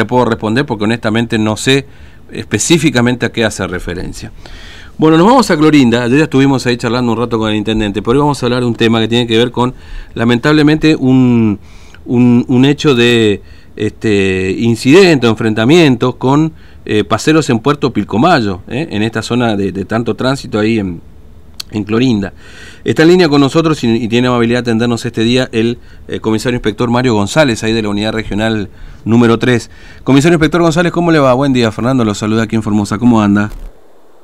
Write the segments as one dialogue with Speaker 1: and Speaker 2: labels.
Speaker 1: le puedo responder porque honestamente no sé específicamente a qué hace referencia. Bueno, nos vamos a Clorinda. Ayer ya estuvimos ahí charlando un rato con el intendente, pero hoy vamos a hablar de un tema que tiene que ver con, lamentablemente, un, un, hecho de este incidente enfrentamientos con eh, paseros en Puerto Pilcomayo, eh, en esta zona de, de tanto tránsito ahí en, en Clorinda. Está en línea con nosotros y, tiene amabilidad de atendernos este día el eh, comisario inspector Mario González, ahí de la unidad regional número 3. Comisario inspector González, ¿cómo le va? Buen día, Fernando, lo saluda aquí en Formosa, ¿cómo anda?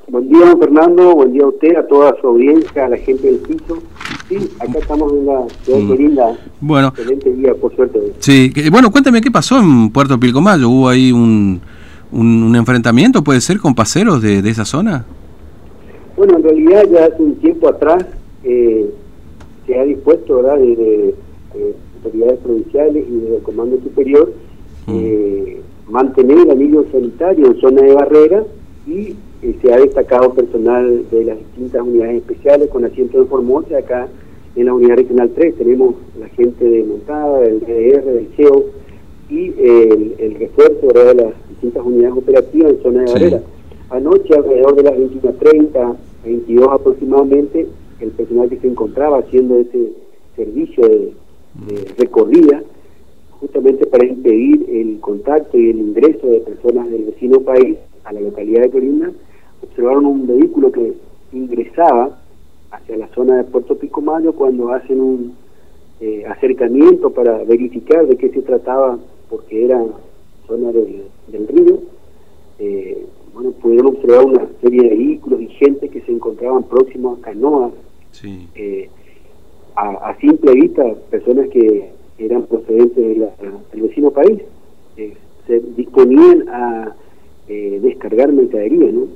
Speaker 2: Buen día, Fernando, buen día a usted, a toda su audiencia, a la gente del piso. Sí, acá estamos en la ciudad de mm. Clorinda.
Speaker 1: Bueno.
Speaker 2: Excelente día, por suerte.
Speaker 1: Sí, bueno, cuéntame qué pasó en Puerto Pilcomayo, ¿hubo ahí un, un, enfrentamiento, puede ser, con paseros de, de esa zona?
Speaker 2: Bueno, en realidad ya hace un tiempo atrás eh, se ha dispuesto, ¿verdad?, de, autoridades provinciales y del Comando Superior mm. eh, mantener el anillo sanitario en zona de barrera y eh, se ha destacado personal de las distintas unidades especiales con asiento en Formosa acá en la unidad regional 3 tenemos la gente de montada, del GDR, del GEO y el, refuerzo de las distintas unidades operativas en zona de barrera. Anoche, alrededor de las 21.30, 22 aproximadamente, el personal que se encontraba haciendo ese servicio de, recorrida, justamente para impedir el contacto y el ingreso de personas del vecino país a la localidad de Corinda, observaron un vehículo que ingresaba hacia la zona de Puerto Picomayo cuando hacen un eh, acercamiento para verificar de qué se trataba, porque era zona del, del río. Eh, bueno, pudieron observar una serie de vehículos y gente que se encontraban próximos a canoas. Eh, a, simple vista, personas que eran procedentes del vecino país, eh, se disponían a eh, descargar mercadería, ¿no?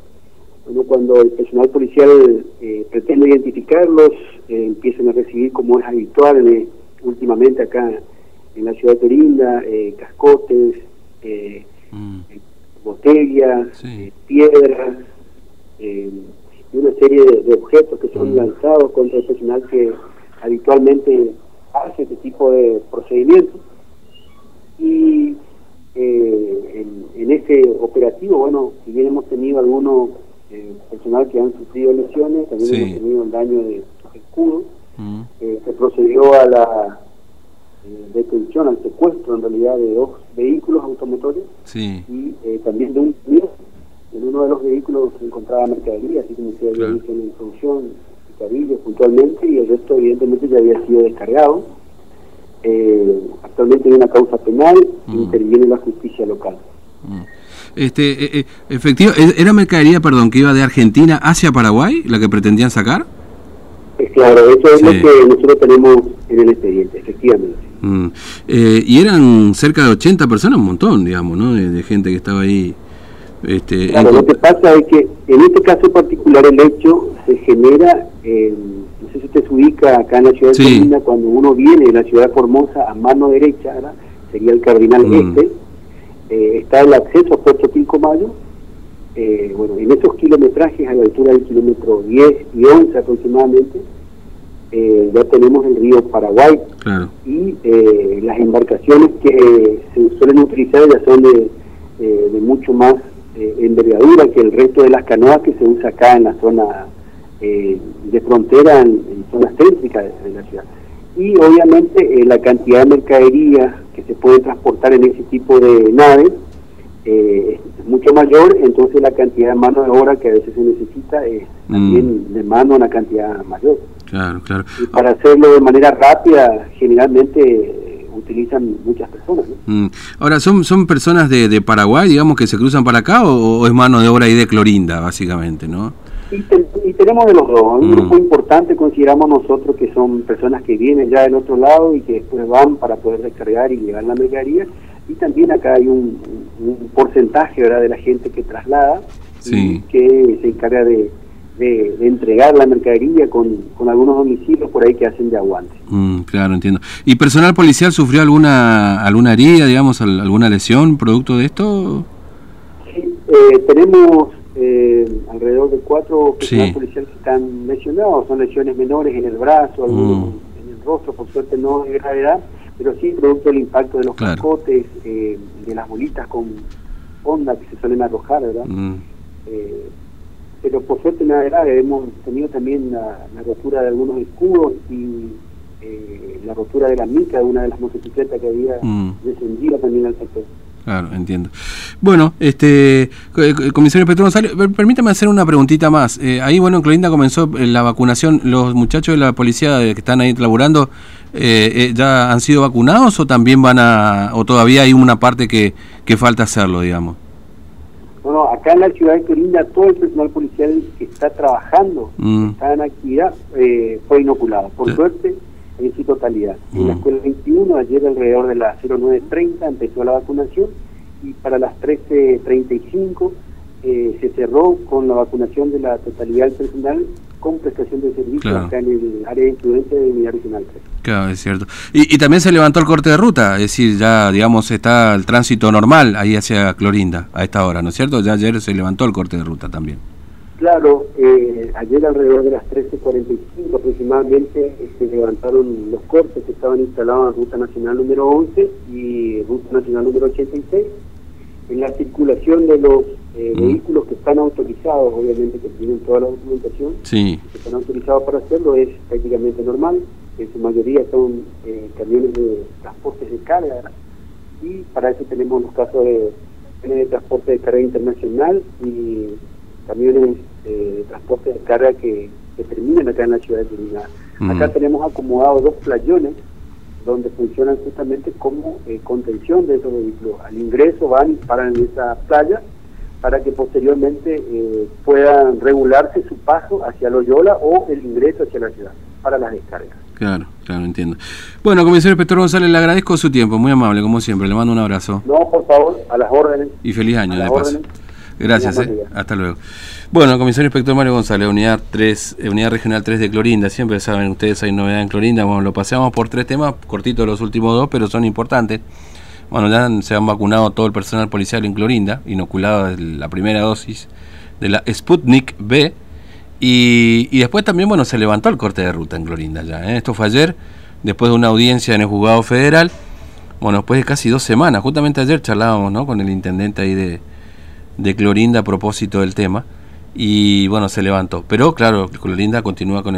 Speaker 2: Bueno, cuando el personal policial pretende identificarlos, empiezan a recibir, como es habitual últimamente acá en la ciudad de Turinda, cascotes, mm botellas, eh, piedras eh, y una serie de, objetos que son mm. lanzados contra el personal que habitualmente hace este tipo de procedimientos. Y eh, en, ese operativo, bueno, si bien hemos tenido algunos personal que han sufrido lesiones, también hemos tenido el daño de escudo, mm. se procedió a la eh, detención, al secuestro en realidad de dos vehículos automotores y eh, también de un en uno de los vehículos se encontraba mercadería, así como se había dicho en la introducción, puntualmente, y el resto evidentemente ya había sido descargado. Eh, actualmente hay una causa penal y mm. interviene la justicia local.
Speaker 1: Mm. Este, efectivo, ¿Era mercadería, perdón, que iba de Argentina hacia Paraguay, la que pretendían sacar?
Speaker 2: claro, eso es lo que nosotros tenemos en el expediente, efectivamente.
Speaker 1: Mm. Eh, y eran cerca de 80 personas, un montón, digamos, ¿no? De, gente que estaba ahí.
Speaker 2: Este, claro, lo que pasa es que en este caso particular el hecho se genera, no sé si usted se ubica acá en la ciudad de sí. cuando uno viene de la ciudad de Formosa a mano derecha, sería el Cardinal mm. Este, eh, está el acceso a Puerto Pilcomayo, eh, bueno, en esos kilometrajes a la altura del kilómetro 10 y 11 aproximadamente, eh, ya tenemos el río Paraguay y eh, las embarcaciones que se suelen utilizar ya son de, eh, de mucho más envergadura que el resto de las canoas que se usa acá en la zona de frontera, en, zonas céntricas de, la ciudad. Y obviamente la cantidad de mercadería que se puede transportar en ese tipo de naves es mucho mayor, entonces la cantidad de mano de obra que a veces se necesita es mm. también de mano una cantidad mayor.
Speaker 1: Claro, claro.
Speaker 2: Y para hacerlo de manera rápida, generalmente eh, utilizan muchas personas.
Speaker 1: Mm. Ahora, ¿son, ¿son personas de, de, Paraguay, digamos, que se cruzan para acá o, es mano de obra ahí de Clorinda, básicamente, no?
Speaker 2: Y, tenemos de los dos. Un mm. grupo importante consideramos nosotros que son personas que vienen ya del otro lado y que después van para poder descargar y llevar la mercadería. Y también acá hay un, porcentaje ¿verdad? de la gente que traslada que se encarga de de, entregar la mercadería con, con, algunos domicilios por ahí que hacen de aguante.
Speaker 1: Mm, claro, entiendo. ¿Y personal policial sufrió alguna alguna herida, digamos, alguna lesión producto de esto?
Speaker 2: Sí, eh, tenemos eh, alrededor de cuatro personal policiales que están lesionados, son lesiones menores en el brazo, algunos mm. en el rostro, por suerte no de gravedad, pero sí producto del impacto de los cascotes, eh, de las bolitas con onda que se suelen arrojar, ¿verdad? Mm. Eh, pero por suerte nada grave, hemos tenido también la, rotura de algunos escudos y eh, la rotura de la mica de una de las motocicletas que había mm. descendido también al sector.
Speaker 1: Claro, entiendo. Bueno, este comisario Petro González, permítame hacer una preguntita más. Eh, ahí, bueno, en Clorinda comenzó eh, la vacunación. ¿Los muchachos de la policía que están ahí laburando eh, ya han sido vacunados o también van a, o todavía hay una parte que, que falta hacerlo, digamos?
Speaker 2: Bueno, acá en la ciudad de Clorinda todo el personal policial que está trabajando, mm. está en actividad, fue inoculado. Por suerte, en su totalidad. En la mm. escuela 21, ayer alrededor de las 09.30 empezó la vacunación y para las 13.35 eh, se cerró con la vacunación de la totalidad del personal con prestación de servicio acá en el área de influencia de Unidad Regional 3.
Speaker 1: Claro, es cierto. Y, y, también se levantó el corte de ruta, es decir, ya, digamos, está el tránsito normal ahí hacia Clorinda a esta hora, ¿no es cierto? Ya ayer se levantó el corte de ruta también.
Speaker 2: Claro, eh, ayer alrededor de las 13.45 aproximadamente se levantaron los cortes que estaban instalados en Ruta Nacional número 11 y Ruta Nacional número 86. En la circulación de los eh, mm. vehículos que están autorizados, obviamente que tienen toda la documentación, que están autorizados para hacerlo, es prácticamente normal. En su mayoría son eh, camiones de transportes de carga y para eso tenemos los casos de, de transporte de carga internacional y camiones eh, de transporte de carga que, que, terminan acá en la ciudad de Trinidad. Acá tenemos acomodados dos playones donde funcionan justamente como eh, contención de esos vehículos. Al ingreso van y paran en esa playa para que posteriormente eh, puedan regularse su paso hacia Loyola o el ingreso hacia la ciudad para las descargas.
Speaker 1: Claro, claro, entiendo. Bueno, comisario Petro González, le agradezco su tiempo, muy amable, como siempre, le mando un abrazo.
Speaker 2: No, por favor, a las órdenes.
Speaker 1: Y feliz año, de paso. Gracias, eh. hasta luego. Bueno, comisario inspector Mario González, unidad 3, eh, unidad regional 3 de Clorinda, siempre saben ustedes hay novedad en Clorinda, bueno, lo paseamos por tres temas, cortitos los últimos dos, pero son importantes. Bueno, ya se han vacunado todo el personal policial en Clorinda, inoculado la primera dosis de la Sputnik B, y, después también, bueno, se levantó el corte de ruta en Clorinda ya. ¿eh? Esto fue ayer, después de una audiencia en el juzgado federal, bueno, después de casi dos semanas, justamente ayer charlábamos ¿no? con el intendente ahí de, de Clorinda a propósito del tema y bueno, se levantó. Pero claro, Clorinda continúa con el